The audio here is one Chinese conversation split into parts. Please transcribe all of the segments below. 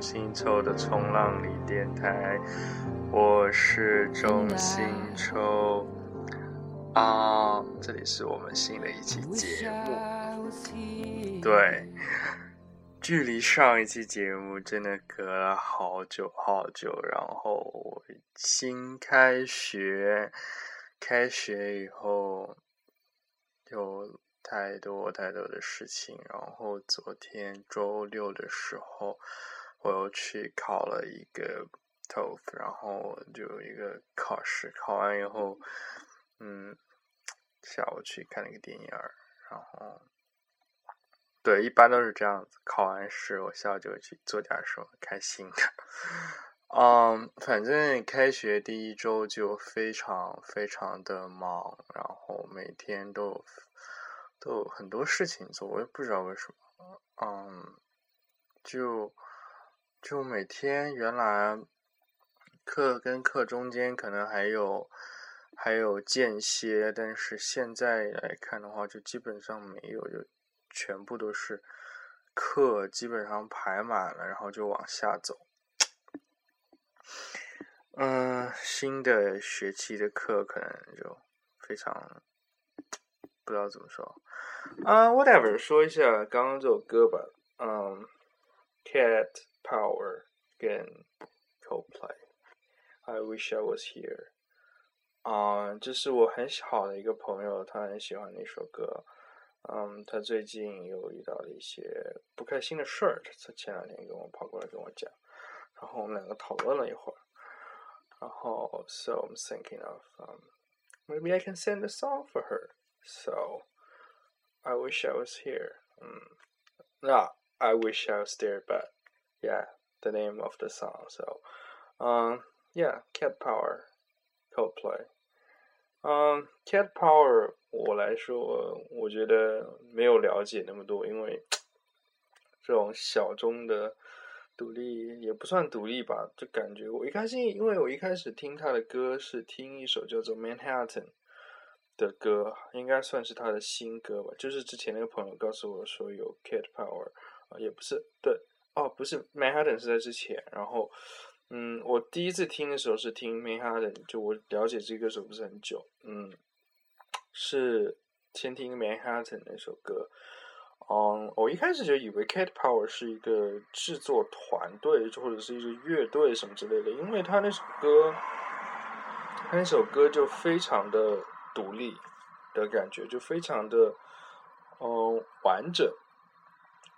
中心抽的冲浪里电台，我是中心抽啊，这里是我们新的一期节目。对，距离上一期节目真的隔了好久好久，然后我新开学，开学以后有太多太多的事情，然后昨天周六的时候，我又去考了一个 t o f 然后就一个考试，考完以后，嗯，下午去看了一个电影儿，然后。对，一般都是这样子。考完试，我下午就去做点什么开心的。嗯，反正开学第一周就非常非常的忙，然后每天都都有很多事情做，我也不知道为什么。嗯，就就每天原来课跟课中间可能还有还有间歇，但是现在来看的话，就基本上没有，就全部都是课，基本上排满了，然后就往下走。嗯，新的学期的课可能就非常不知道怎么说。啊、w h a t e v e r 说一下刚刚这首歌吧。嗯，Cat Power 跟 Coldplay。I wish I was here。啊、这是我很好的一个朋友，他很喜欢那首歌。嗯，他最近有遇到了一些不开心的事儿，他前两天跟我跑过来跟我讲，然后我们两个讨论了一会儿，然后 so I'm thinking of um, maybe I can send a song for her. So I wish I was here. Um, no, I wish I was there, but yeah, the name of the song. So um, yeah, Cat Power, Coldplay. 嗯，Cat Power，我来说，我觉得没有了解那么多，因为 这种小众的独立也不算独立吧，就感觉我一开始，因为我一开始听他的歌是听一首叫做《Manhattan》的歌，应该算是他的新歌吧。就是之前那个朋友告诉我说有 Cat Power 啊，也不是对哦，不是 Manhattan 是在之前。然后，嗯，我第一次听的时候是听 Manhattan，就我了解这个歌手不是很久，嗯，是先听 Manhattan 那首歌。嗯，我一开始就以为 Cat Power 是一个制作团队，或者是一个乐队什么之类的，因为他那首歌，他那首歌就非常的独立的感觉，就非常的嗯完整，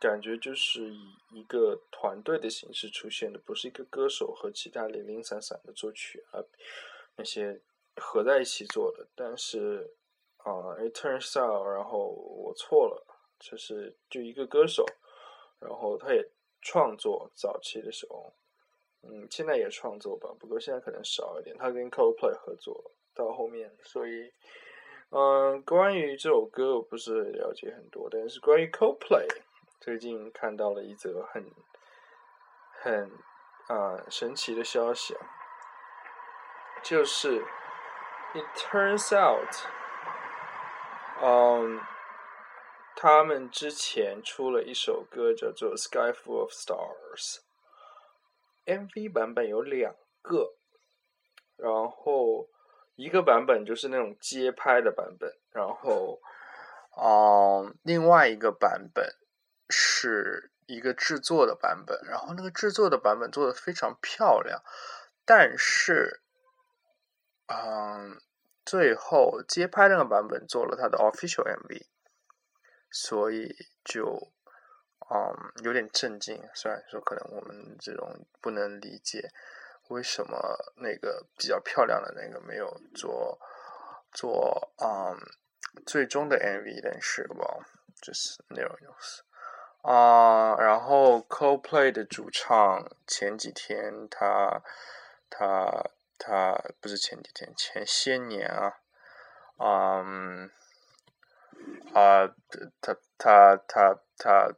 感觉就是以一个团队的形式出现的，不是一个歌手和其他零零散散的作曲啊那些合在一起做的。但是啊，It turns out，然后我错了。就是就一个歌手，然后他也创作早期的时候，嗯，现在也创作吧，不过现在可能少一点。他跟 Coldplay 合作到后面，所以，嗯，关于这首歌我不是了解很多，但是关于 Coldplay，最近看到了一则很很啊神奇的消息啊，就是 It turns out，嗯。他们之前出了一首歌叫做《Sky Full of Stars》，MV 版本有两个，然后一个版本就是那种街拍的版本，然后，嗯，另外一个版本是一个制作的版本，然后那个制作的版本做的非常漂亮，但是，嗯，最后街拍那个版本做了他的 official MV。所以就，嗯，有点震惊。虽然说可能我们这种不能理解为什么那个比较漂亮的那个没有做做嗯最终的 MV，但是吧，就是那种意思啊。然后 Coldplay 的主唱前几天他他他不是前几天前些年啊，嗯。啊，他他他他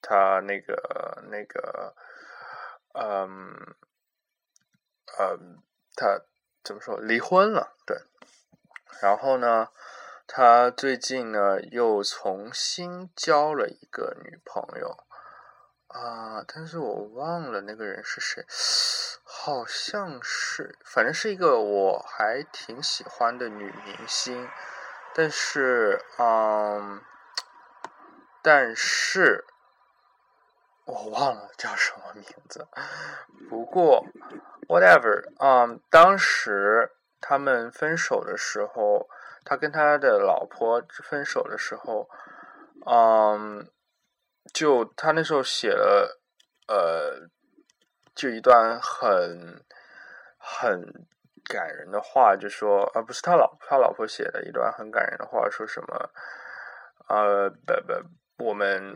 他那个那个，嗯，嗯，他怎么说？离婚了，对。然后呢，他最近呢又重新交了一个女朋友啊，但是我忘了那个人是谁，好像是，反正是一个我还挺喜欢的女明星。但是，嗯，但是我忘了叫什么名字。不过，whatever，嗯，当时他们分手的时候，他跟他的老婆分手的时候，嗯，就他那时候写了，呃，就一段很很。感人的话就说，而不是他老他老婆写的一段很感人的话，说什么？呃，不不，我们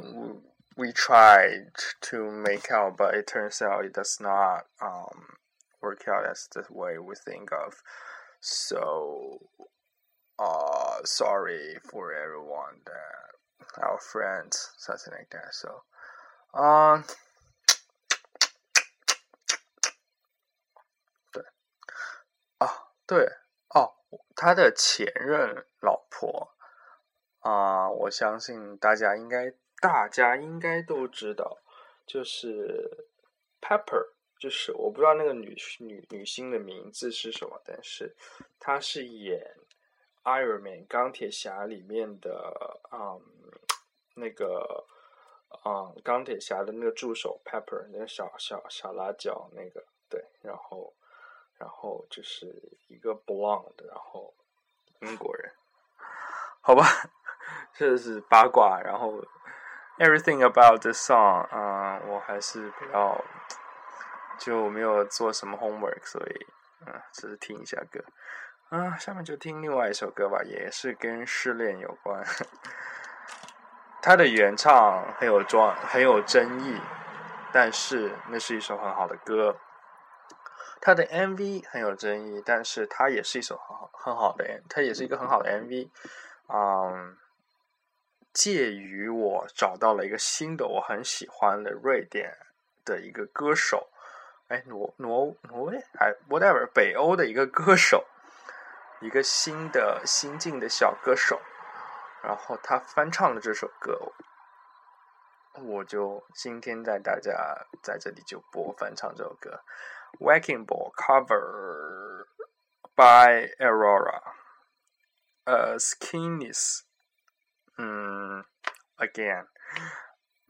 we tried to make out, but it turns out it does not um work out as the way we think of. So, uh, sorry for everyone that our friends, something like that. So, um. 对哦，他的前任老婆啊，我相信大家应该大家应该都知道，就是 Pepper，就是我不知道那个女女女星的名字是什么，但是她是演 Iron Man 钢铁侠里面的嗯那个嗯钢铁侠的那个助手 Pepper，那个小小小辣椒那个对，然后。然后就是一个 blonde，然后英国人，好吧，这是八卦。然后 everything about the song，嗯，我还是比较就没有做什么 homework，所以嗯，只是听一下歌。啊，下面就听另外一首歌吧，也是跟失恋有关。它的原唱很有装，很有争议，但是那是一首很好的歌。它的 MV 很有争议，但是它也是一首很好很好的，它也是一个很好的 MV。嗯，介于我找到了一个新的我很喜欢的瑞典的一个歌手，哎，挪挪挪威，哎，whatever，北欧的一个歌手，一个新的新晋的小歌手，然后他翻唱了这首歌，我就今天带大家在这里就播翻唱这首歌，《Waking Ball》cover by Aurora，呃，SKINNIS，嗯，Again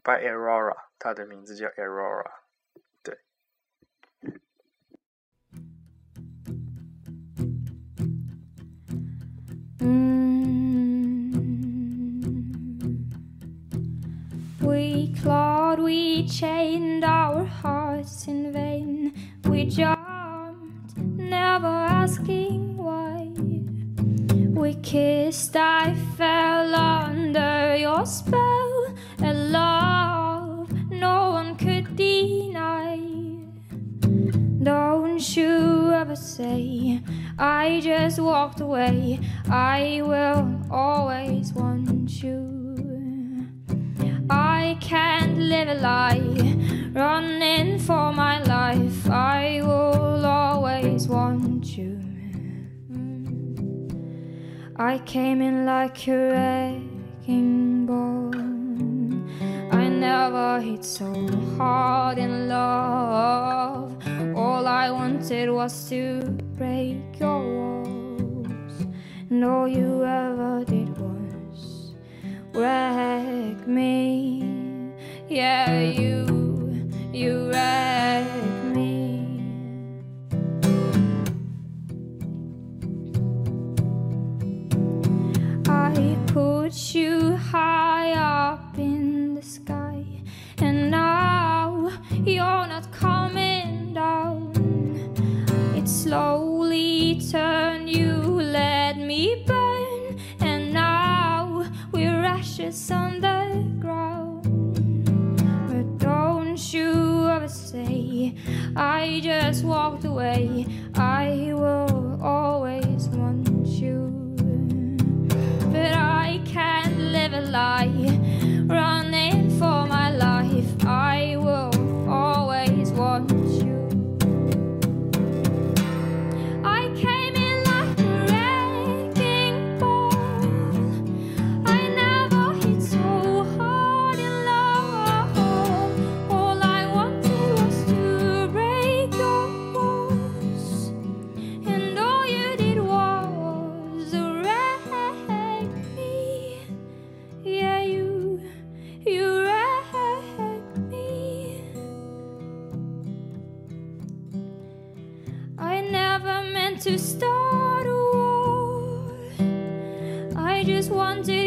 by Aurora，它的名字叫 Aurora。We clawed, we chained our hearts in vain. We jumped, never asking why. We kissed, I fell under your spell. And love, no one could deny. Don't you ever say, I just walked away. I will always want you. I can't live a lie, running for my life. I will always want you. I came in like a wrecking ball. I never hit so hard in love. All I wanted was to break your walls. And all you ever did was wreck me. Yeah, you, you wrecked me. I put you high up in the sky, and now you're not coming down. It slowly turned, you let me burn, and now we're ashes on the say, I just walked away. I will always want you. But I can't live a lie, running for my life. I will always want never meant to start a war. I just wanted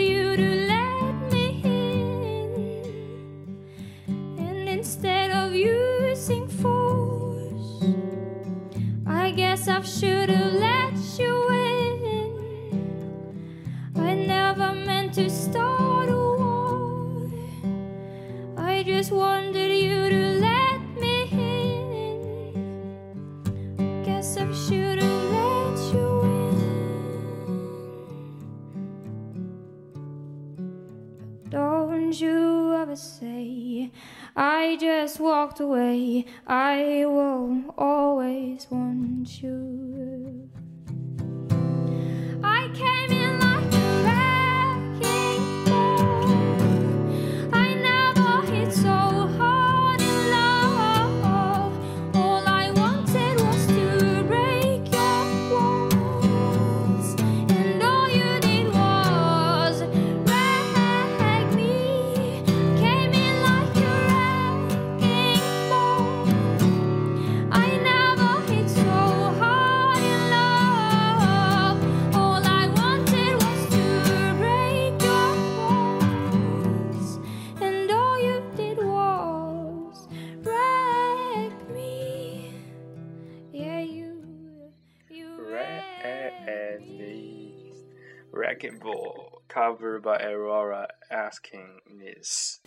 asking this.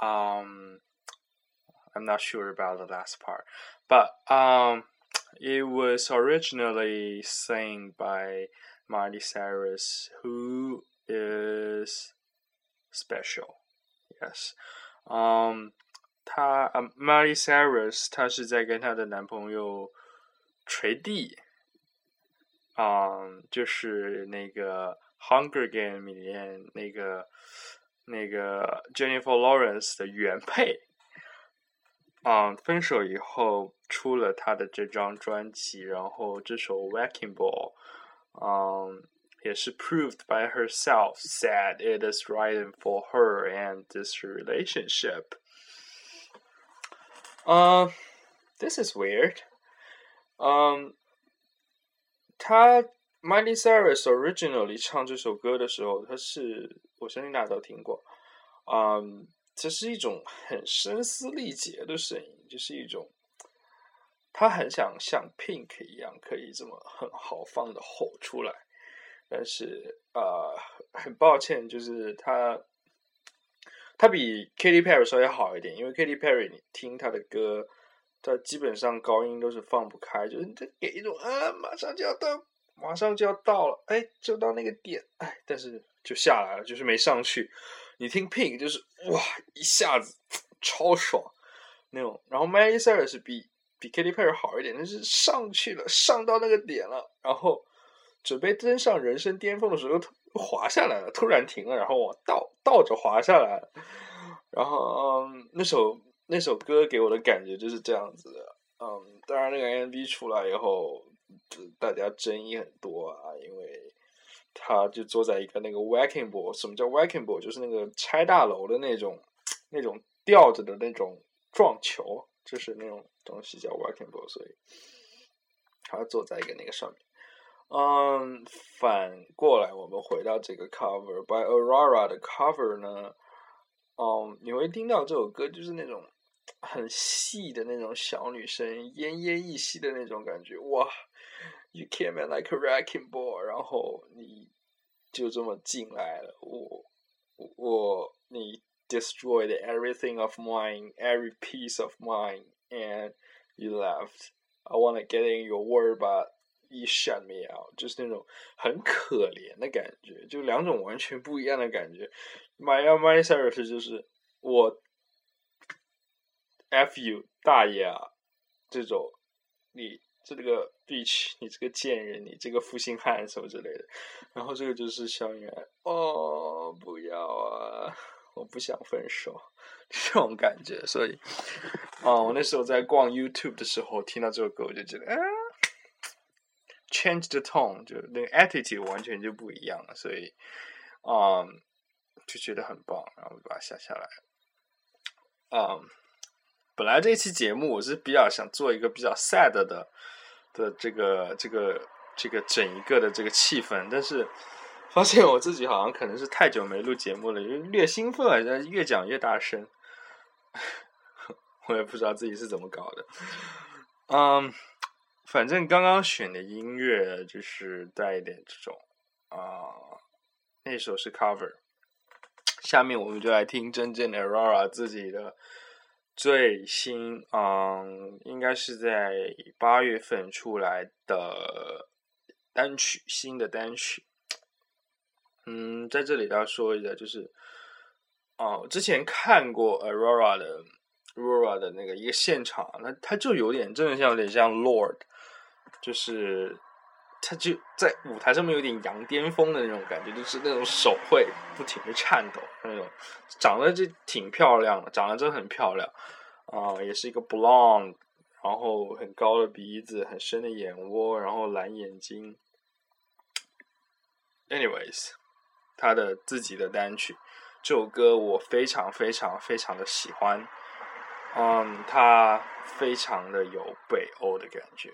Um, I'm not sure about the last part, but um, it was originally sang by Miley Cyrus, who is special. Yes. Um, 她呃，Miley Cyrus，她是在跟她的男朋友锤地 嗯，就是那个《 Hunger Game》里面那个那个 Jennifer Lawrence 的原配。嗯，分手以后出了他的这张专辑，然后这首《Wrecking Ball》，嗯，也是 proved by herself said it is right for her and this relationship. Um, this is weird. Um, 他 Miley Cyrus originally 唱这首歌的时候，他是我相信大家都听过。嗯，这是一种很声嘶力竭的声音，就是一种他很想像 Pink 一样，可以这么很豪放的吼出来。但是呃，很抱歉，就是他他比 Katy Perry 稍微好一点，因为 Katy Perry 你听他的歌，他基本上高音都是放不开，就是他给一种啊，马上就要到，马上就要到了，哎，就到那个点，哎，但是就下来了，就是没上去。你听 Pink 就是哇，一下子超爽那种。然后 Miley Cyrus 比比 Katy Perry 好一点，但是上去了，上到那个点了，然后准备登上人生巅峰的时候，又滑下来了，突然停了，然后我倒倒着滑下来了。然后嗯，那首那首歌给我的感觉就是这样子的。嗯，当然那个 MV 出来以后，就大家争议很多啊，因为。他就坐在一个那个 wrecking ball，什么叫 wrecking ball？就是那个拆大楼的那种，那种吊着的那种撞球，就是那种东西叫 wrecking ball，所以他坐在一个那个上面。嗯，反过来我们回到这个 cover by Aurora 的 cover 呢，嗯，你会听到这首歌就是那种很细的那种小女生奄奄一息的那种感觉，哇 ！You came in like a wrecking ball，然后你就这么进来了，我我你 destroyed everything of mine, every piece of mine, and you left. I want to get in your word, but you shut me out，就是那种很可怜的感觉，就两种完全不一样的感觉。My My Cyrus 就是我 F you 大爷啊，这种你。 这个 bitch，你这个贱人，你这个负心汉什么之类的，然后这个就是小女孩，哦，不要啊，我不想分手，这种感觉，所以，啊，我那时候在逛 YouTube 的时候听到这首歌，我就觉得，啊，change the tone，就那个 attitude 完全就不一样了，所以，啊，就觉得很棒，然后就把它下下来，啊。本来这期节目我是比较想做一个比较 sad 的的这个这个这个整一个的这个气氛，但是发现我自己好像可能是太久没录节目了，因为略兴奋好像，越讲越大声，我也不知道自己是怎么搞的。嗯，反正刚刚选的音乐就是带一点这种啊，那首是 cover，下面我们就来听真正的 Aurora 自己的。最新，嗯，应该是在八月份出来的单曲，新的单曲。嗯，在这里要说一下，就是，哦，之前看过 Aurora 的 Aurora 的那个一个现场，那他就有点，真的像有点像 Lord，就是。他就在舞台上面有点羊癫疯的那种感觉，就是那种手会不停的颤抖那种，长得就挺漂亮的，长得真的很漂亮啊，也是一个 blonde，然后很高的鼻子，很深的眼窝，然后蓝眼睛。Anyways，他的自己的单曲，这首歌我非常非常非常的喜欢，嗯，他非常的有北欧的感觉。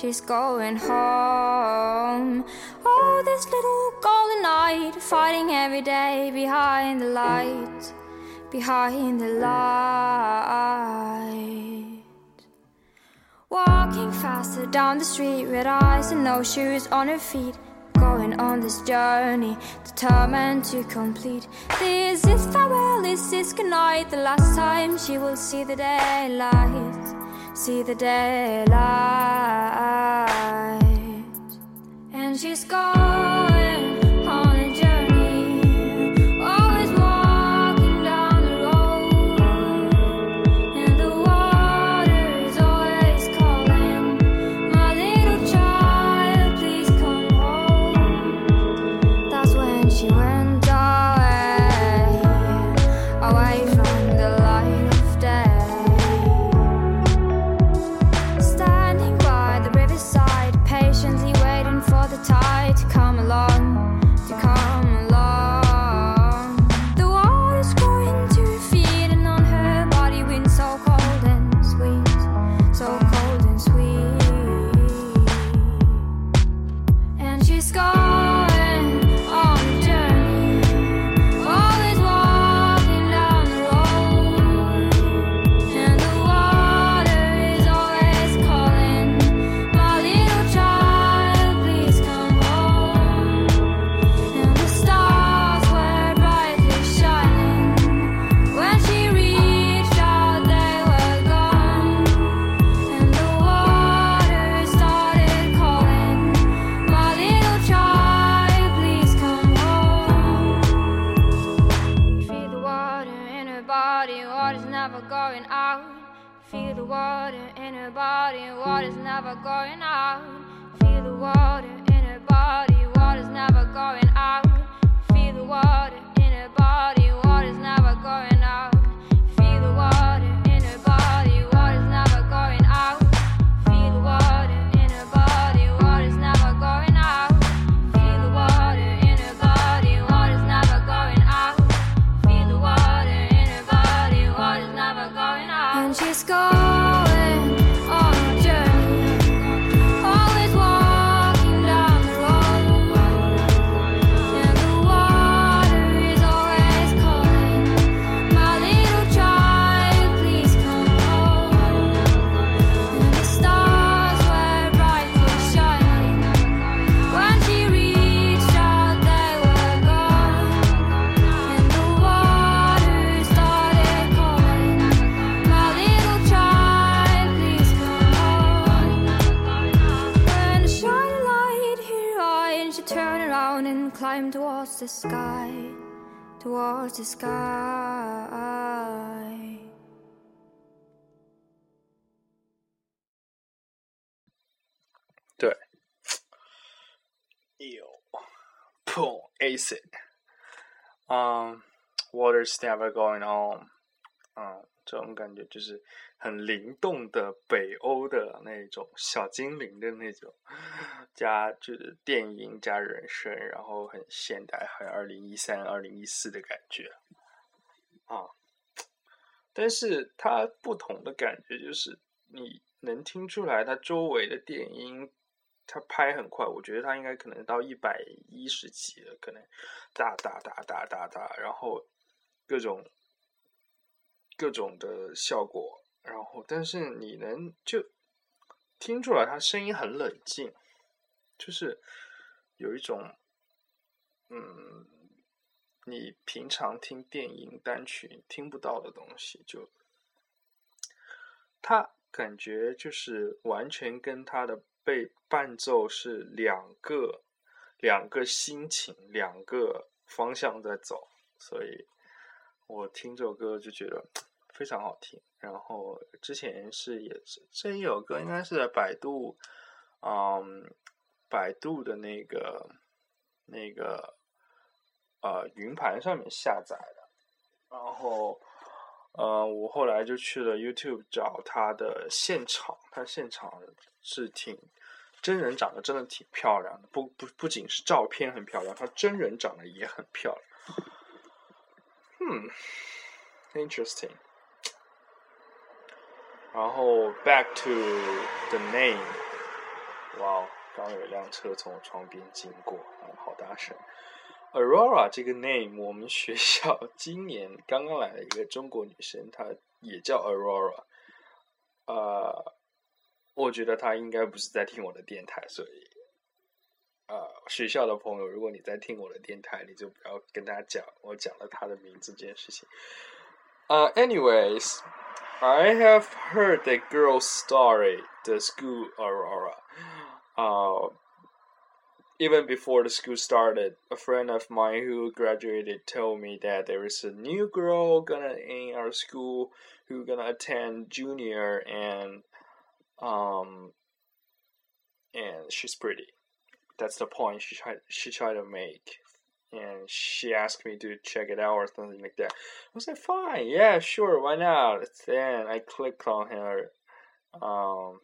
She's going home. Oh, this little golden knight fighting every day behind the light, behind the light. Walking faster down the street, red eyes and no shoes on her feet, going on this journey, determined to complete this. Is farewell, this is goodnight? The last time she will see the daylight, see the daylight. And she's going the sky, towards the sky. Yo, boom, ace it. Um, what is never going on? Um, 这种感觉就是很灵动的北欧的那种小精灵的那种，加就是电音加人声，然后很现代，很二零一三、二零一四的感觉，啊，但是它不同的感觉就是你能听出来它周围的电音。它拍很快，我觉得它应该可能到一百一十级了，可能哒哒哒哒哒哒，然后各种各种的效果，然后但是你能就听出来他声音很冷静，就是有一种嗯，你平常听电音单曲听不到的东西，就他感觉就是完全跟他的。被伴奏是两个两个心情，两个方向在走，所以我听这首歌就觉得非常好听。然后之前是也是这一首歌应该是在百度，嗯，百度的那个那个呃云盘上面下载的，然后呃我后来就去了 YouTube 找他的现场，他现场是挺。真人长得真的挺漂亮的，不不不仅是照片很漂亮，他真人长得也很漂亮。嗯，interesting。然后 back to the name，哇，刚有一辆车从我窗边经过，啊，好大声。Aurora 这个 name，我们学校今年刚刚来了一个中国女生，她也叫 Aurora，呃。我觉得她应该不是在听我的电台，所以呃学校的朋友，如果你在听我的电台，你就不要跟他讲我讲了他的名字这件事情。Uh, anyways, I have heard the girl's story, the school aurora. Uh, even before the school started, a friend of mine who graduated told me that there is a new girl gonna in our school who gonna attend junior and um and she's pretty. That's the point she tried she tried to make. And she asked me to check it out or something like that. I was like, fine, yeah, sure, why not? Then I clicked on her. Um,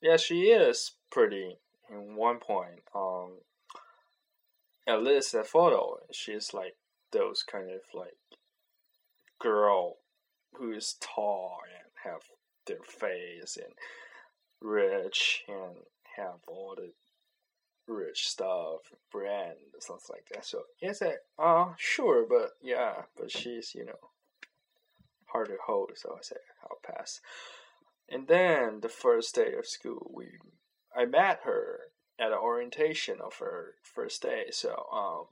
yeah, she is pretty in one point. Um, at least the photo, she's like those kind of like girl who is tall and have their face and rich and have all the rich stuff, brand, something like that. So yes, I uh sure, but yeah, but she's you know hard to hold. So I said I'll pass. And then the first day of school, we I met her at the orientation of her first day. So um,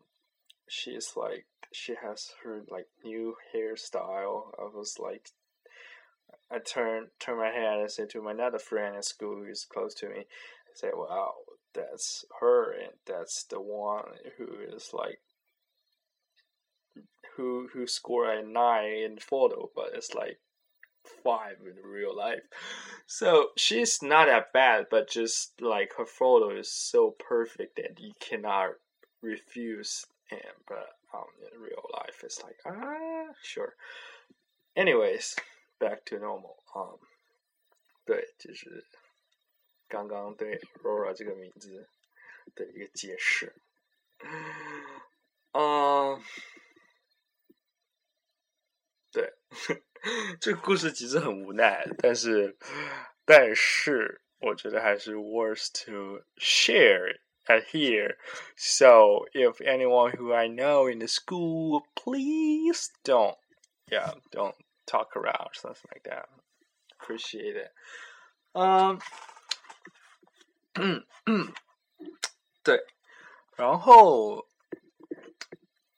she's like she has her like new hairstyle. I was like, I turned turn my head and said to my another friend at school who's close to me, I said, "Wow, that's her, and that's the one who is like." Who who scored a nine in photo, but it's like five in real life. So she's not that bad, but just like her photo is so perfect that you cannot refuse him. But um, in real life, it's like ah, sure. Anyways, back to normal. Um, 对，就是 刚刚对 Rora 这个名字的一个解释。嗯，对。这个故事其实很无奈，但是，但是我觉得还是 worth to share at here. So if anyone who I know in the school, please don't, yeah, don't talk around something like that. Appreciate it. Um, 嗯嗯，对，然后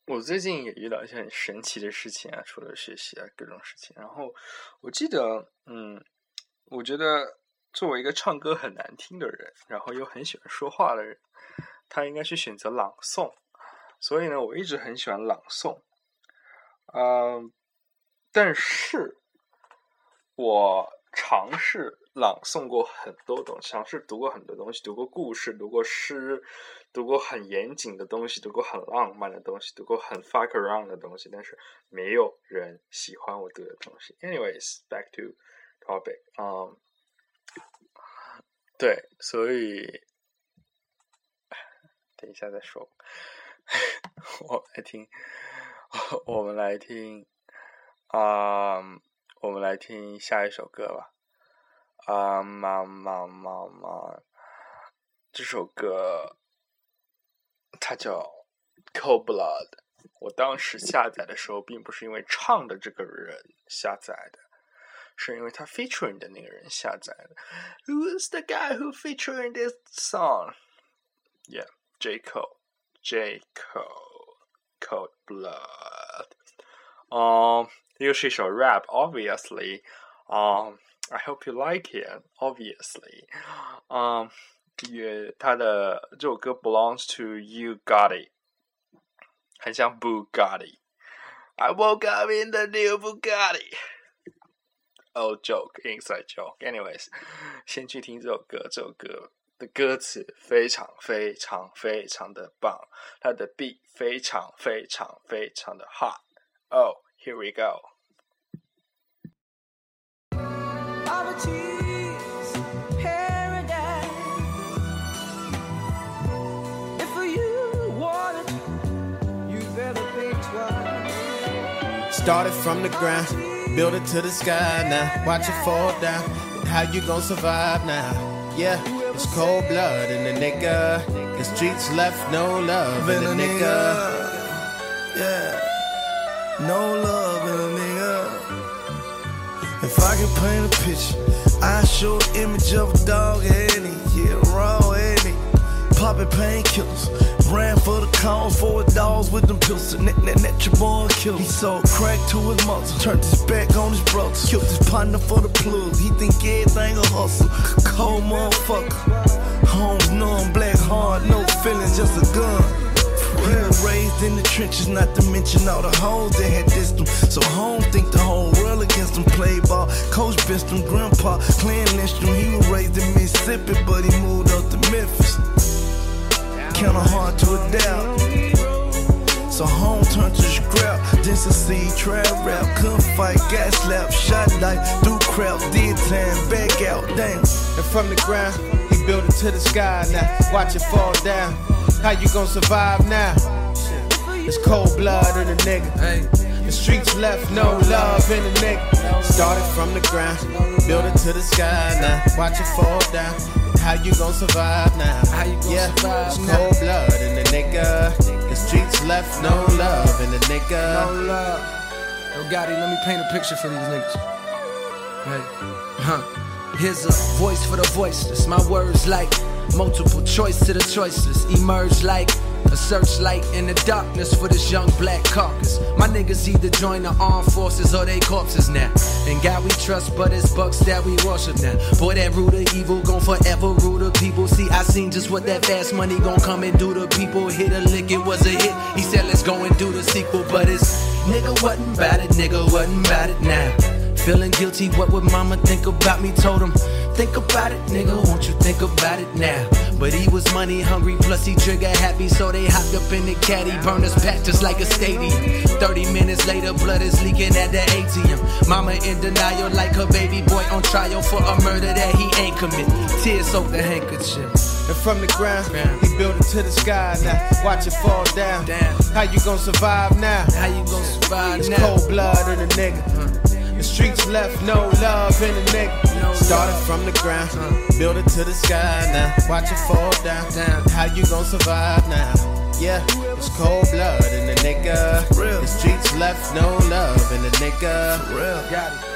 我最近也遇到一些很神奇的事情啊，除了学习啊，各种事情。然后我记得，嗯，我觉得作为一个唱歌很难听的人，然后又很喜欢说话的人，他应该去选择朗诵。所以呢，我一直很喜欢朗诵。嗯，但是我尝试朗诵过很多东西，尝试读过很多东西，读过故事，读过诗。读过很严谨的东西，读过很浪漫的东西，读过很 fuck around 的东西，但是没有人喜欢我读的东西。Anyways, back to topic. 嗯，对，所以等一下再说。我来听，我们来听，啊，我们来听下一首歌吧。啊，妈妈妈妈，这首歌。它叫《Cold Blood》。我当时下载的时候，并不是因为唱的这个人下载的，是因为他 featuring 的那个人下载的。Who's the guy who featuring this song? Yeah, J Cole. J Cole. Cold Blood. 嗯，又是一首 rap, obviously. Um, I hope you like it, obviously. Um, 乐，他的这首歌 belongs to you got it，很像 Bugatti。I woke up in the new Bugatti。Old joke, inside joke. Anyways，先去听这首歌。这首歌的歌词非常非常非常的棒，它的 beat 非常非常非常的 hot。Oh, here we go. Started from the ground, build it to the sky now. Watch it fall down. How you gonna survive now? Yeah, it's cold blood in the nigga. The streets left no love in the nigga. Yeah. No love in the nigga. If I could paint a picture, I show an image of a dog any, yeah, raw and it. popping painkillers. Ran for the cause, four dogs with them pistols. Net, net, net, your boy killed. He sold crack to his mother, turned his back on his brothers. Killed his partner for the plug. He think everything a hustle. Cold motherfucker. Homes numb, black hard, no feelings, just a gun. Raised in the trenches, not to mention all the hoes that had dissed him. So home think the whole world against him. Play ball, coach him, grandpa clan him. He was raised in Mississippi, but he moved up to Memphis. Kinda hard to adapt. So home turned to scrap, then succeed, trap rap, couldn't fight, gas slap, shot dice, do crap, did time, back out, damn. And from the ground, he built it to the sky now. Watch it fall down. How you gonna survive now? It's cold blood in a nigga. The streets left no love in a nigga. Started from the ground, build it to the sky now. Watch it fall down. How you gonna survive now? How you gonna yeah, survive it's cold blood in a nigga. The streets left no love in a nigga. No love. Yo, Gotti, let me paint a picture for these niggas. Hey, huh. Here's a voice for the voiceless. My words like multiple choice to the choiceless. Emerge like a searchlight in the darkness for this young black carcass. My niggas either join the armed forces or they corpses now. And God we trust, but it's bucks that we worship now. Boy, that root of evil gon' forever rule the people. See, I seen just what that fast money gon' come and do to people. Hit a lick, it was a hit. He said, let's go and do the sequel, but it's nigga wasn't about it, nigga wasn't about it now. Feeling guilty, what would mama think about me? Told him, think about it, nigga, won't you think about it now? But he was money hungry, plus he trigger happy, so they hopped up in the caddy, burned his pack just like a stadium. 30 minutes later, blood is leaking at the ATM. Mama in denial, like her baby boy on trial for a murder that he ain't commit. Tears soak the handkerchief. And from the ground, he built it to the sky now. Watch it fall down. How you gonna survive now? How you gonna survive It's now? cold blood in a nigga. Uh-huh. The streets left no love in a nigga. Started from the ground, build it to the sky now. Watch it fall down. How you gonna survive now? Yeah, it's cold blood in a nigga. The streets left no love in a nigga. Real. Got it.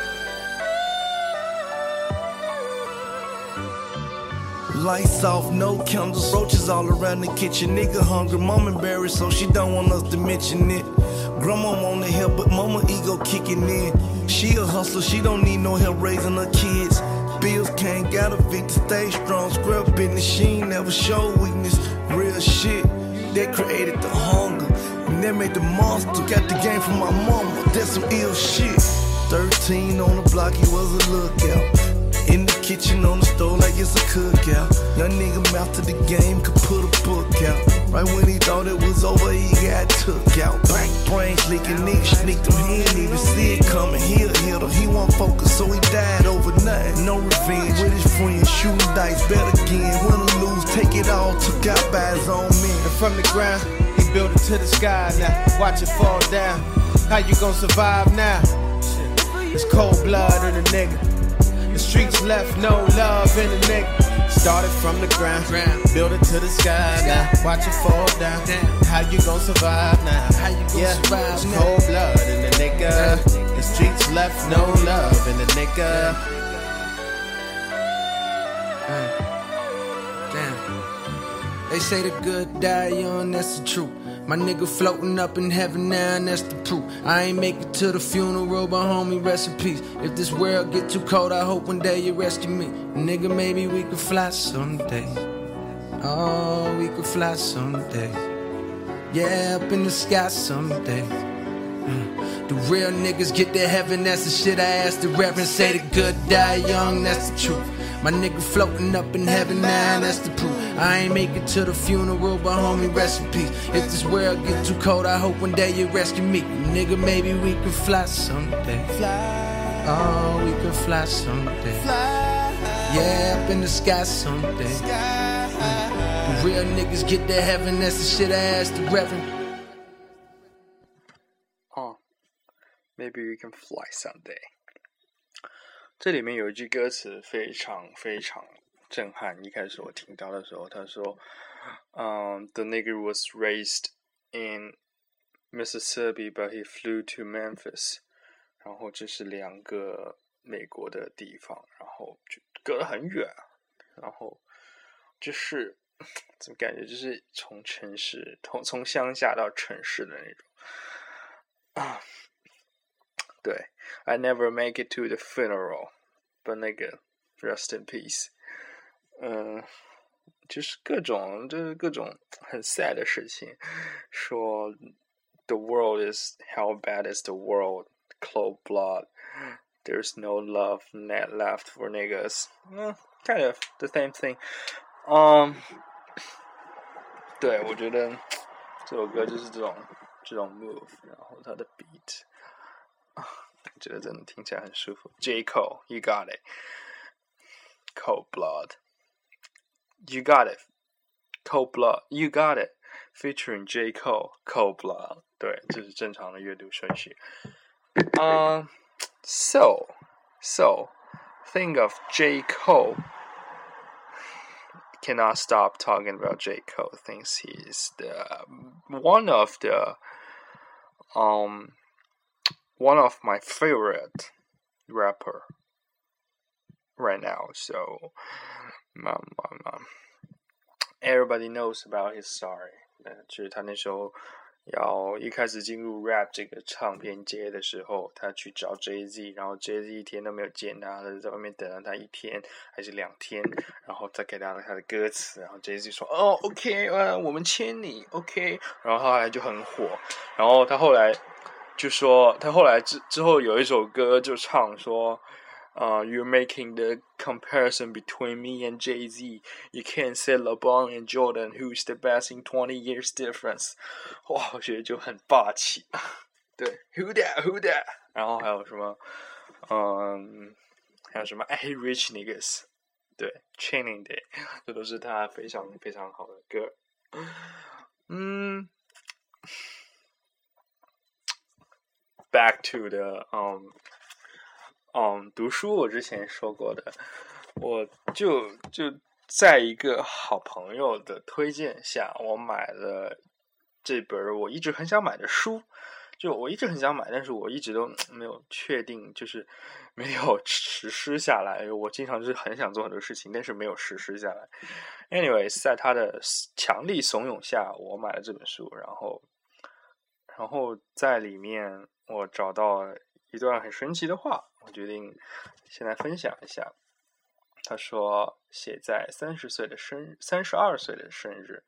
Lights off, no candles, roaches all around the kitchen. Nigga hungry, mom embarrassed, so she don't want us to mention it. Grandma wanna help, but mama ego kicking in. She a hustler, she don't need no help raising her kids. Bills can't got a Vic to stay strong. Scrub business, she ain't never show weakness. Real shit, that created the hunger. And that made the monster. Got the game from my mama, that's some ill shit. 13 on the block, he was a lookout. In the kitchen on the stove like it's a cookout. Young nigga mouth to the game could put a book out. Right when he thought it was over, he got took out. Bang, brains leaking, nigga sneaked him. He even see it coming. He'll hit him. He won't focus, so he died overnight. No revenge with his friends, shooting dice, bet again. Win or lose, take it all. Took out by his own men. And from the ground, he built it to the sky now. Watch it fall down. How you gonna survive now? It's cold blood in a nigga. The streets left no love in a nigga. Started from the ground, built it to the sky now. Watch it fall down. How you gonna survive now? How you gonna yeah, survive it's now? cold blood in a nigga. The streets left no love in a nigga. Damn. They say the good die young, that's the truth. My nigga floating up in heaven now, and that's the proof. I ain't make it to the funeral, but homie, rest in peace. If this world get too cold, I hope one day you rescue me. Nigga, maybe we could fly someday. Oh, we could fly someday. Yeah, up in the sky someday. Mm. The real niggas get to heaven, that's the shit I asked the reverend. Say the good die young, that's the truth. My nigga floating up in heaven now, that's the proof. I ain't make it to the funeral, but homie, rest in peace. If this world get too cold, I hope one day you rescue me. Nigga, maybe we can fly someday. Fly. Oh, we can fly someday. Fly. Yeah, up in the sky someday. Mm. The real niggas get to heaven, that's the shit I asked the reverend. Maybe we can fly someday。这里面有一句歌词非常非常震撼。一开始我听到的时候，他说：“嗯、t h e nigger was raised in Mississippi, but he flew to Memphis。”然后这是两个美国的地方，然后就隔得很远，然后就是怎么感觉就是从城市从从乡下到城市的那种啊？对 ，I never make it to the funeral，but 那个 rest in peace，嗯，就是各种就是各种很 sad 的事情，说 the world is how bad is the world cold blood。There's no love net left for niggas. Mm, kind of the same thing. Um, 对，我觉得这首歌就是这种这种 move，然后它的 beat 啊，我 觉得真的听起来很舒服。J Cole, you got it. Cold blood, you got it. Cold blood, you got it. Featuring J Cole, Cold blood. 对，这是正常的阅读顺序。嗯。So, so, think of J. Cole. Cannot stop talking about J. Cole. Thinks he's the one of the um one of my favorite rapper right now. So, um, um, um, everybody knows about his story. 就是他那时候要一开始进入 rap 这个唱片街的时候，他去找 Jay Z，然后 Jay Z 一天都没有见他，他在外面等了他一天还是两天，然后再给他他的歌词，然后 Jay Z 说哦 OK，呃我们签你 OK，然后后来就很火，然后他后来 就说他后来之之后有一首歌就唱说。uh, you're making the comparison between me and Jay Z. You can't say LeBron and Jordan, who's the best in twenty years difference. 哇，我觉得就很霸气。对，Who that? Who that? 然后还有什么？嗯，还有什么？I hate rich niggas。对，Training Day，这都是他非常非常好的歌。嗯 ，Back to the um 嗯，读书我之前说过的，我就就在一个好朋友的推荐下，我买了这本我一直很想买的书。就我一直很想买，但是我一直都 没有确定，就是 没有实施下来。我经常就是很想做很多事情，但是没有实施下来。Anyways，在他的强力怂恿下，我买了这本书，然后，然后在里面我找到一段很神奇的话。我决定先来分享一下。他说：“写在三十岁的生日，三十二岁的生日，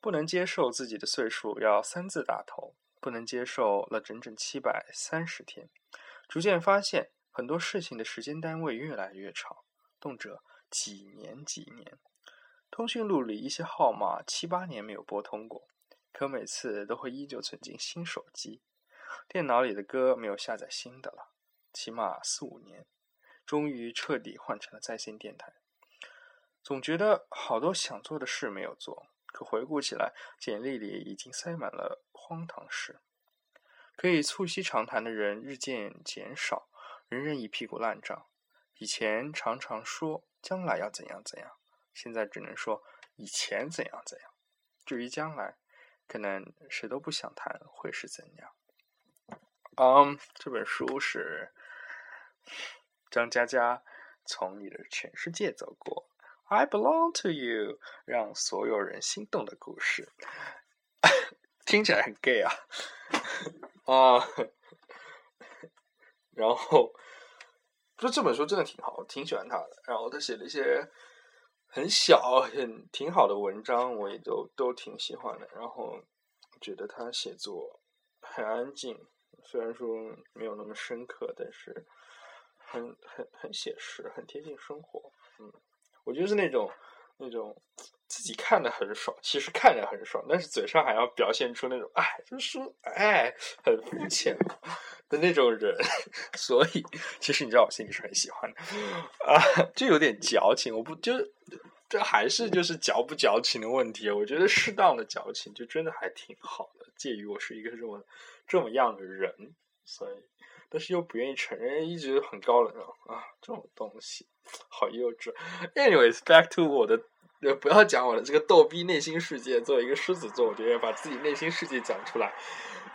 不能接受自己的岁数要三字打头，不能接受了整整七百三十天。逐渐发现很多事情的时间单位越来越长，动辄几年几年。通讯录里一些号码七八年没有拨通过，可每次都会依旧存进新手机。电脑里的歌没有下载新的了。”起码四五年，终于彻底换成了在线电台。总觉得好多想做的事没有做，可回顾起来，简历里已经塞满了荒唐事。可以促膝长谈的人日渐减少，人人一屁股烂账。以前常常说将来要怎样怎样，现在只能说以前怎样怎样。至于将来，可能谁都不想谈会是怎样。嗯，这本书是张嘉佳从你的全世界走过，I belong to you，让所有人心动的故事，听起来很 gay 啊啊！然后，就这本书真的挺好，挺喜欢他的。然后他写了一些很小、很挺好的文章，我也都都挺喜欢的。然后觉得他写作很安静。虽然说没有那么深刻，但是很很很写实，很贴近生活。嗯，我就是那种那种自己看的很爽，其实看着很爽，但是嘴上还要表现出那种哎，就是哎很肤浅的那种人。所以，其实你知道，我心里是很喜欢的啊，就有点矫情。我不就这还是就是矫不矫情的问题。我觉得适当的矫情就真的还挺好的，介于我是一个这么。这么样的人，所以，但是又不愿意承认，一直很高冷啊，这种东西好幼稚。Anyways，back to 我的，不要讲我的这个逗逼内心世界。作为一个狮子座，我觉得把自己内心世界讲出来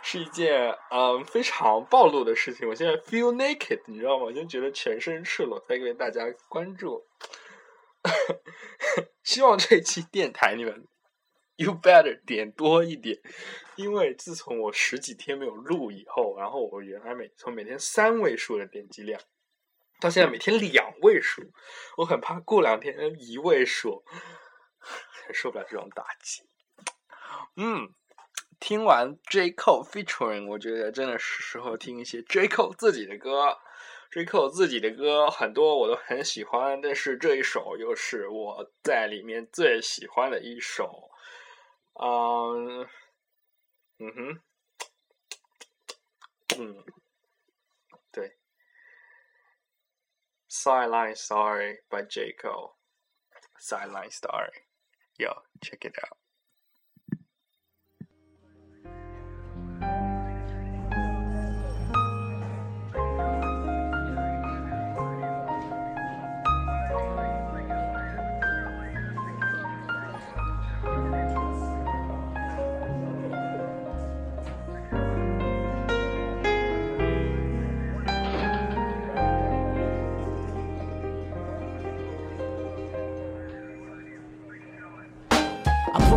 是一件嗯非常暴露的事情。我现在 feel naked，你知道吗？我就觉得全身赤裸，在跟大家关注。希望这期电台你们 you better 点多一点，因为自从我十几天没有录以后，然后我原来每从每天三位数的点击量，到现在每天两位数，我很怕过两天一位数，受不了这种打击。嗯，听完 J Cole featuring，我觉得真的是时候听一些 J Cole 自己的歌。J Cole 自己的歌很多我都很喜欢，但是这一首又是我在里面最喜欢的一首。嗯，嗯哼，嗯，对，Sideline Story by J Cole。Sideline Story, yo, check it out.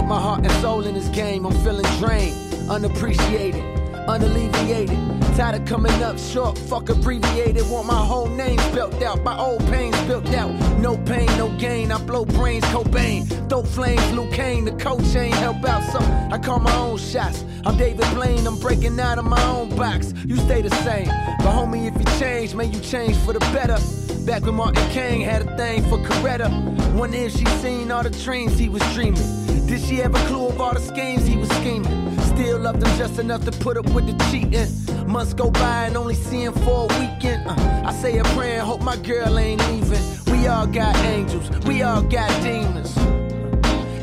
My heart and soul in this game. I'm feeling drained, unappreciated, unalleviated. Tired of coming up short, fuck abbreviated. Want my whole name spelt out, my old pains built out. No pain, no gain. I blow brains, Cobain. Throw flames, Luke Kane. The coach ain't help out, so I call my own shots. I'm David Blaine, I'm breaking out of my own box. You stay the same, but homie, if you change, may you change for the better. Back when Martin King had a thing for Coretta. Wonder if she seen all the dreams he was dreaming. Did she have a clue of all the schemes he was scheming? Still loved him just enough to put up with the cheating. Months go by and only see him for a weekend. Uh, I say a prayer and hope my girl ain't leaving. We all got angels, we all got demons.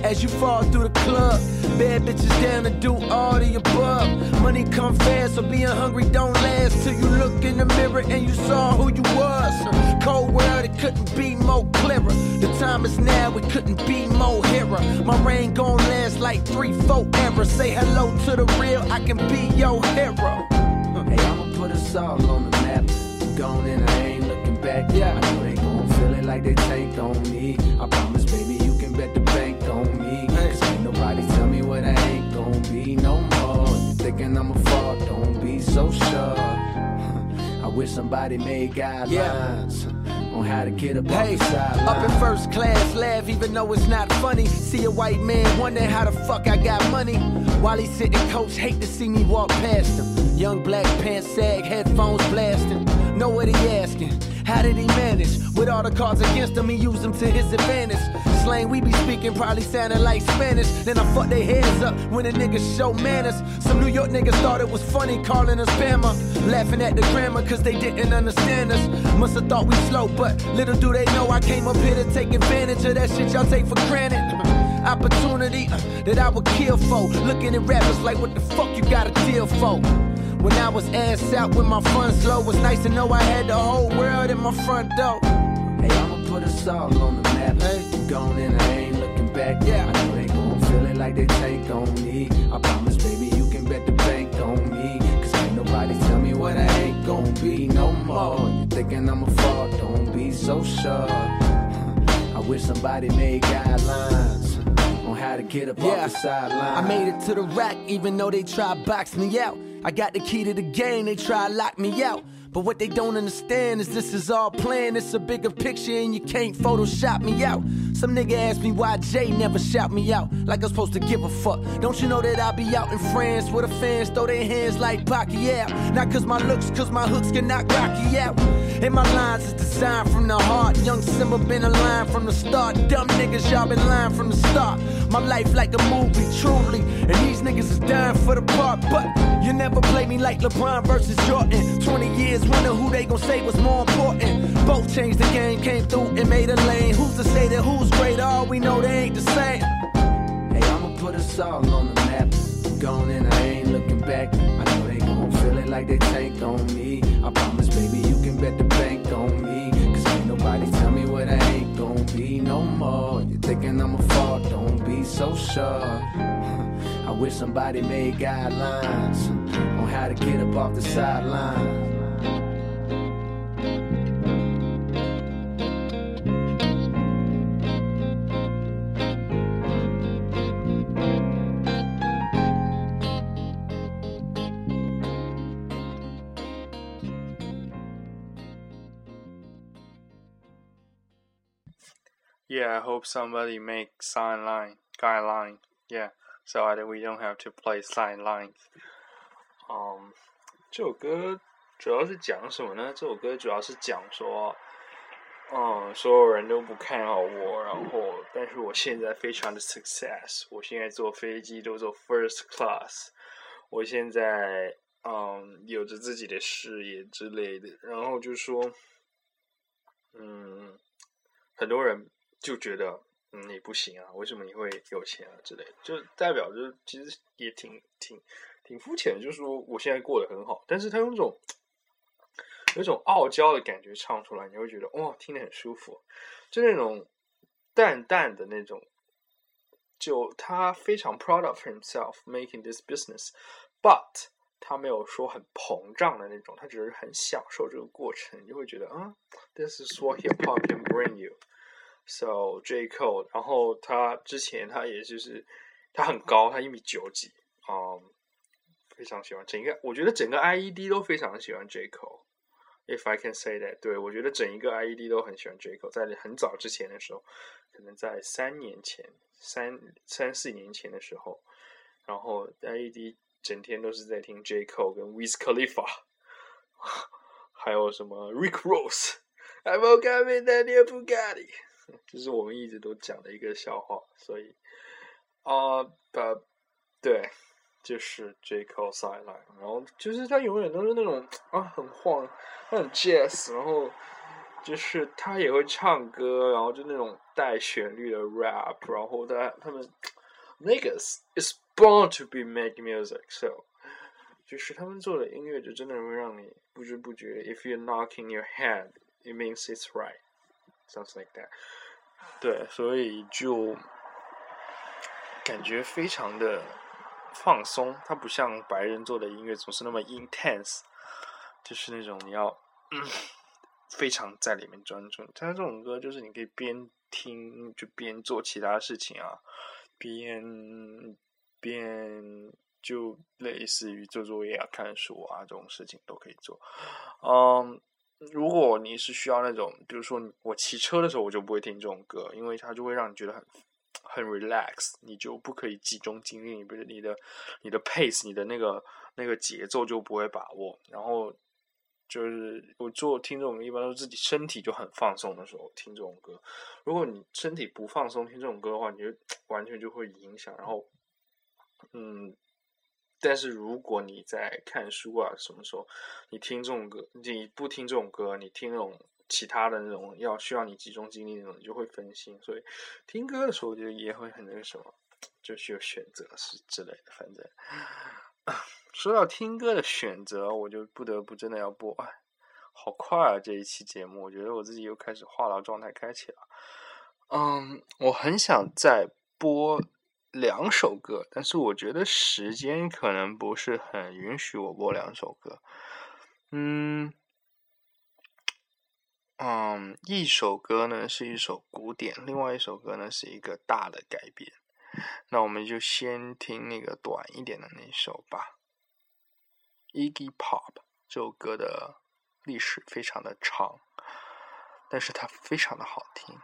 As you fall through the club, bad bitches down to do all the above. Money come fast, so being hungry don't last till you look in the mirror and you saw who you was. Cold world, it couldn't be more clearer. The time is now, it couldn't be more hero. My reign gon' last like three, four ever. Say hello to the real, I can be your hero. Hey, I'ma put us all on the map. Gone and I ain't looking back. Yeah, I know they gon' feel it like they tank on me. I promise, baby, you can bet the bank I ain't gon' be no more. You thinking I'ma fall, don't be so sure. I wish somebody made guidelines on how to get up Hey, off the sideline. up in first class, laugh even though it's not funny. See a white man wonder how the fuck I got money. While he's sitting coach, hate to see me walk past him. Young black pants sag, headphones blasting. Know what he asking? How did he manage? With all the cards against him, he used them to his advantage. Slang we be speaking probably sounding like Spanish. Then I fuck their heads up when the niggas show manners. Some New York niggas thought it was funny calling us Bama. Laughing at the grammar cause they didn't understand us. Must have thought we slow, but little do they know I came up here to take advantage of that shit y'all take for granted. Opportunity uh, that I would kill for. Looking at rappers like what the fuck you got a deal for. When I was ass out with my funds low, was nice to know I had the whole world in my front door. Hey, I'ma put us all on the map. Hey, gone and I ain't looking back. Yeah, I know they gon' feel it like they tank on me. I promise, baby, you can bet the bank on me. Cause ain't nobody tell me what I ain't gon' be no more. You thinking I'ma fall, don't be so sure. I wish somebody made guidelines on how to get up off the sideline. I made it to the rack, even though they try box me out. I got the key to the game, they try lock me out. But what they don't understand is this is all planned. It's a bigger picture and you can't Photoshop me out. Some nigga asked me why Jay never shout me out. Like I'm supposed to give a fuck. Don't you know that I be out in France where the fans throw their hands like Pacquiao? Not cause my looks, cause my hooks can knock Rocky out. And my lines is designed from the heart. Young Simba been a line from the start. Dumb niggas, y'all been lying from the start. My life like a movie, truly. And these niggas is dying for the part. But you never play me like LeBron versus Jordan. 20 years, who they gon' say was more important. Both changed the game, came through and made a lane. Who's to say that who's greater? All we know they ain't the same. Hey, I'ma put us all on the map. Gone and I ain't looking back. I know they gon' feel it like they tank on me. I promise, baby, you can bet the bank on me. Cause ain't nobody tell me what I ain't gon' be no more. You thinking I'ma fall, don't be so sure. I wish somebody made guidelines on how to get up off the sideline. Yeah, I hope somebody make sign line guideline. Yeah, so that we don't have to play sign lines. 嗯、这首歌主要是讲什么呢？这首歌主要是讲说，嗯，所有人都不看好我，然后，但是我现在非常的 success，我现在坐飞机都坐 first class，我现在嗯有着自己的事业之类的，然后就说，嗯，很多人就觉得，嗯，你不行啊，为什么你会有钱啊之类，就代表就其实也挺挺挺肤浅，就是说我现在过得很好，但是他用这种有一种傲娇的感觉唱出来，你会觉得哇，听得很舒服，就那种淡淡的那种，就他非常 proud of himself making this business，but 他没有说很膨胀的那种，他只是很享受这个过程，你就会觉得啊，this is what hip hop can bring you。So J Cole，然后他之前他也就是他很高，他一米九几，嗯，非常喜欢整个，我觉得整个 IED 都非常喜欢 J Cole。If I can say that，对我觉得整一个 IED 都很喜欢 J Cole，在很早之前的时候，可能在三年前、三三四年前的时候，然后 IED 整天都是在听 J Cole 跟 Wiz Khalifa，还有什么 Rick Ross，I'm okay with that new Bugatti，这是我们一直都讲的一个笑话，所以啊，对。就是 J Cole sideline，然后就是他永远都是那种啊很晃，他很 jazz，然后就是他也会唱歌，然后就那种带旋律的 rap，然后他他们 niggas is born to be make music，so 就是他们做的音乐就真的会让你不知不觉，if you're knocking your head，it means it's right like that，对，所以就感觉非常的。放松，它不像白人做的音乐总是那么 intense，就是那种你要嗯非常在里面专注。他这种歌就是你可以边听就边做其他事情啊，边边就类似于做作业啊、看书啊这种事情都可以做。嗯，如果你是需要那种，比如说我骑车的时候，我就不会听这种歌，因为它就会让你觉得很。很 relax，你就不可以集中精力，不是你的你的 pace，你的那个那个节奏就不会把握。然后就是我做听这种一般都是自己身体就很放松的时候听这种歌。如果你身体不放松听这种歌的话，你就 完全就会影响。然后，嗯，但是如果你在看书啊什么时候你听这种歌，你不听这种歌，你听那种。其他的那种要需要你集中精力那种，你就会分心。所以听歌的时候就也会很那个什么，就需要选择是之类的。反正 说到听歌的选择，我就不得不真的要播。好快啊！这一期节目，我觉得我自己又开始话痨状态开启了。嗯，我很想再播两首歌，但是我觉得时间可能不是很允许我播两首歌。嗯。嗯，一首歌呢是一首古典，另外一首歌呢是一个大的改编。那我们就先听那个短一点的那首吧。Iggy Pop 这首歌的历史非常的长，但是它非常的好听。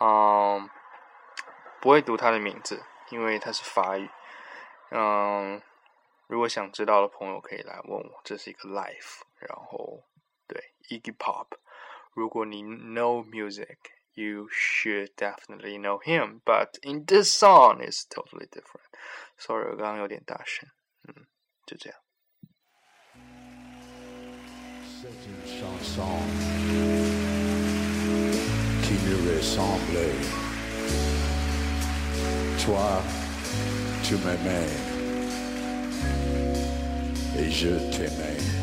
嗯，不会读它的名字，因为它是法语。嗯，如果想知道的朋友可以来问我，这是一个 live。然后，对，Iggy Pop。如果你 know music, you should definitely know him. But in this song, it's totally different. Sorry，我刚刚有点大声。嗯，就这样。C'est une chanson qui nous ressemblait. Toi, tu m'aimais et je t'aimais.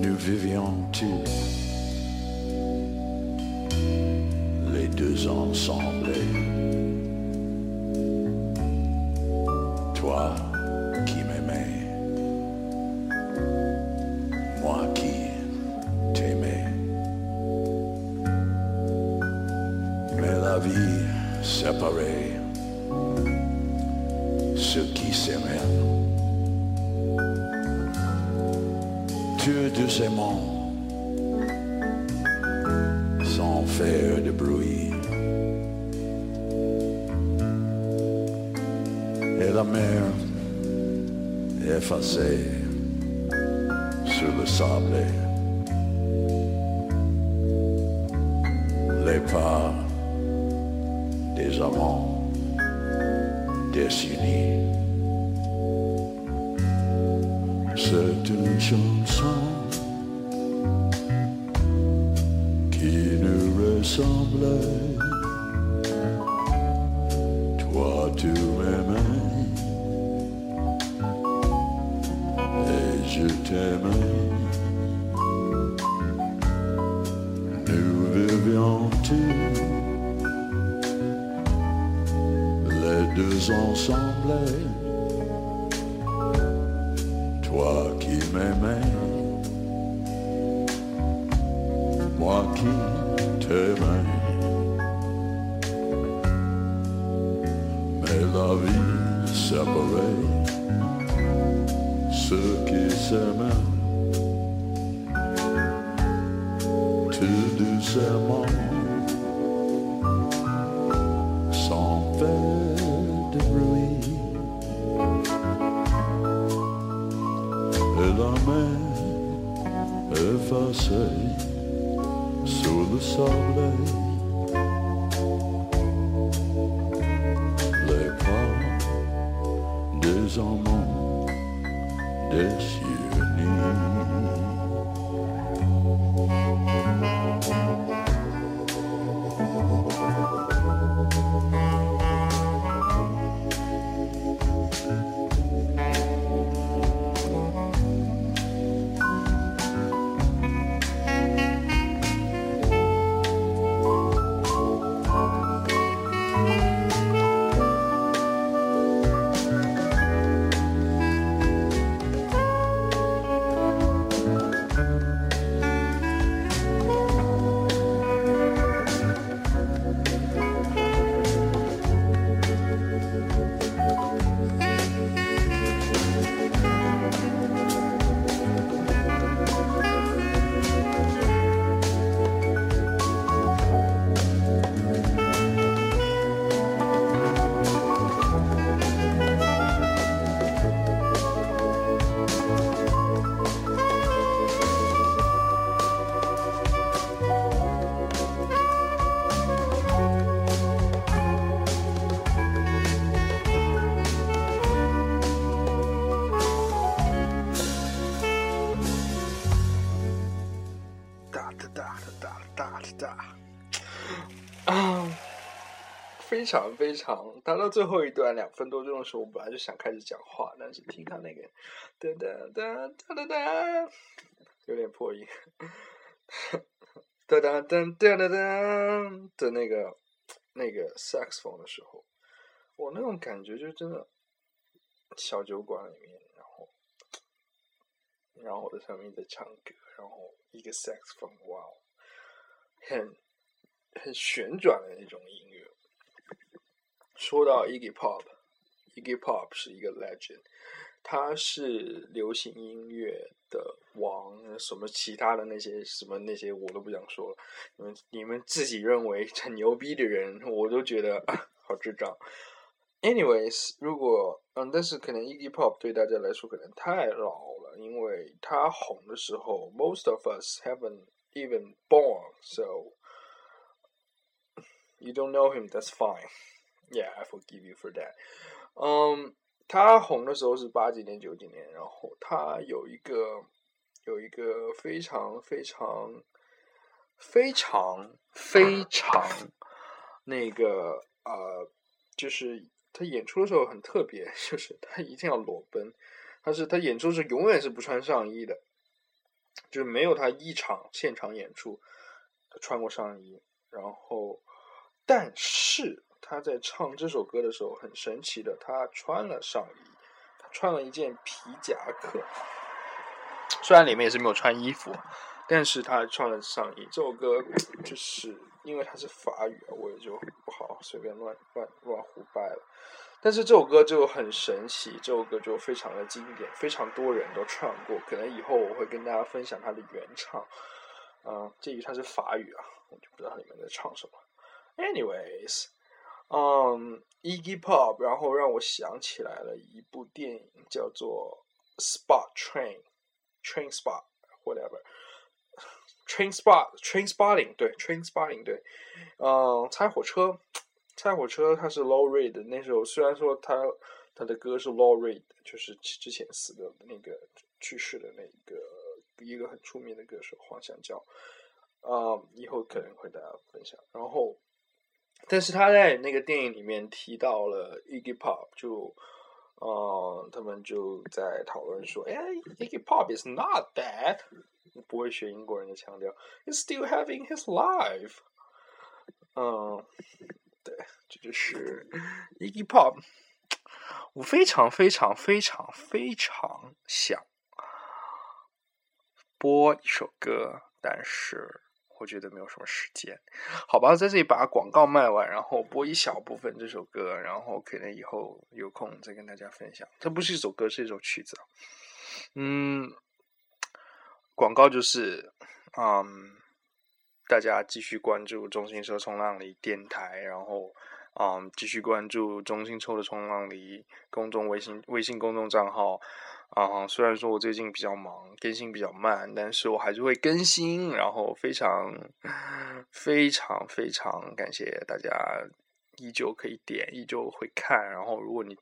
nous vivions tous les deux ensemble. Toi séparait ceux qui s'aimaient. Dieu de ses monts sans faire de bruit. Et la mer effacée sur le sable. Les pas des amants désunis. C'est une chanson qui nous ressemblait. 非常非常，达到最后一段两分多钟的时候，我本来就想开始讲话，但是听他那个哒哒哒哒哒哒，有点破音，哒哒哒哒哒哒的那个那个萨克斯风的时候，我那种感觉就真的小酒馆里面，然后然后我在上面在唱歌，然后一个 saxophone，哇，很很旋转的那种音。说到 Iggy Pop，Iggy Pop 是一个 legend，他是流行音乐的王，什么其他的那些什么那些我都不想说了。你们你们自己认为很牛逼的人，我都觉得啊好智障。Anyways，如果嗯，但是可能 Iggy Pop 对大家来说可能太老了，因为他红的时候，most of us haven't even born，so you don't know him, that's fine. Yeah, I forgive you for that. 嗯，他红的时候是八几年、九几年，然后他有一个有一个非常非常非常非常那个呃，就是他演出的时候很特别，就是他一定要裸奔，他是他演出是永远是不穿上衣的，就是没有他一场现场演出他穿过上衣，然后但是他在唱这首歌的时候很神奇的，他穿了上衣，他穿了一件皮夹克，虽然里面也是没有穿衣服，但是他穿了上衣。这首歌就是因为它是法语，我也就不好随便乱乱乱胡掰了。但是这首歌就很神奇，这首歌就非常的经典，非常多人都唱过。可能以后我会跟大家分享它的原唱。嗯，鉴于它是法语啊，我就不知道它里面在唱什么。Anyways，嗯，Iggy Pop，然后让我想起来了一部电影，叫做《Spot Train》，Train Spot，whatever。Train Spot Train Spotting 对 Train Spotting 对，嗯，猜火车，猜火车，它是 Low Reed 那时候虽然说他他的歌是 Low Reed，就是之前死的那个去世的那个一个很出名的歌手黄香蕉，啊、以后可能会大家分享。然后，但是他在那个电影里面提到了 Iggy Pop，就。呃，他们就在讨论说，哎，Iggy Pop is not dead，不会学英国人的腔调，He's still having his life。嗯，对，这就是 Iggy Pop。我非常非常非常非常想播一首歌，但是我觉得没有什么时间。好吧，在这里把广告卖完，然后播一小部分这首歌，然后可能以后有空再跟大家分享。这不是一首歌，是一首曲子。嗯，广告就是，嗯，大家继续关注中心社冲浪里电台，然后。嗯，继续关注中心抽的冲浪里公众微信微信公众账号。啊、虽然说我最近比较忙，更新比较慢，但是我还是会更新。然后非常非常非常感谢大家，依旧可以点，依旧会看。然后如果你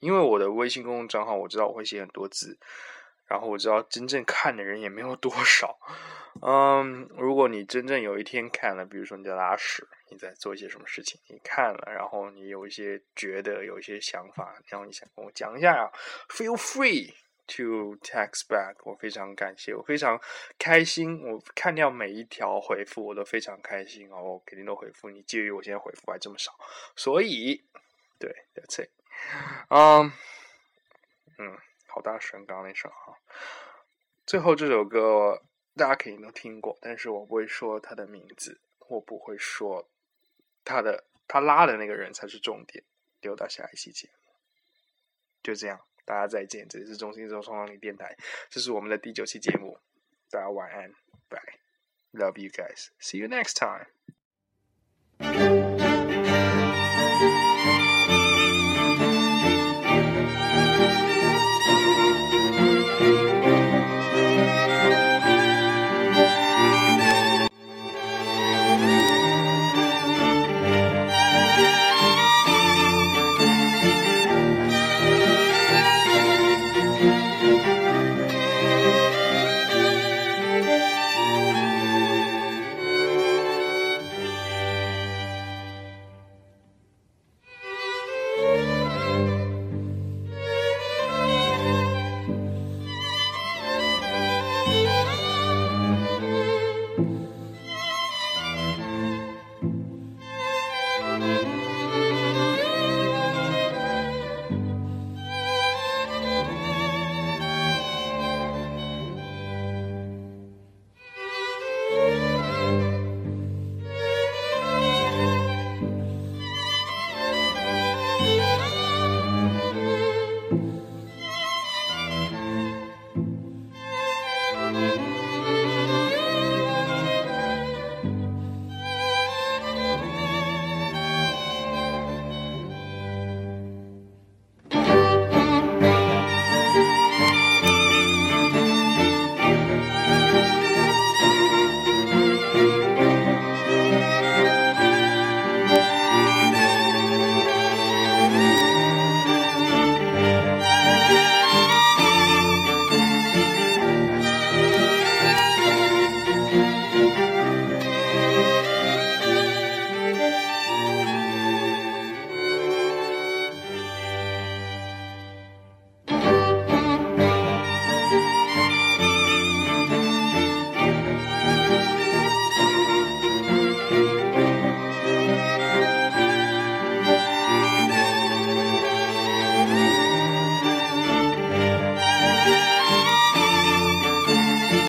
因为我的微信公众账号，我知道我会写很多字，然后我知道真正看的人也没有多少。嗯，如果你真正有一天看了，比如说你在拉屎，你在做一些什么事情，你看了，然后你有一些觉得，有一些想法，然后你想跟我讲一下啊，feel free to text back，我非常感谢，我非常开心，我看掉每一条回复，我都非常开心哦，我肯定都回复你，介于我现在回复还这么少，所以对，that's it，嗯嗯，好大声，刚刚那声哈。最后这首歌大家肯定都听过，但是我不会说它的名字，我不会说他的他拉的那个人才是重点，留到下一期节目。就这样，大家再见，这里是中心周冲浪里电台，这是我们的第九期节目，大家晚安，拜，love you guys，see you next time。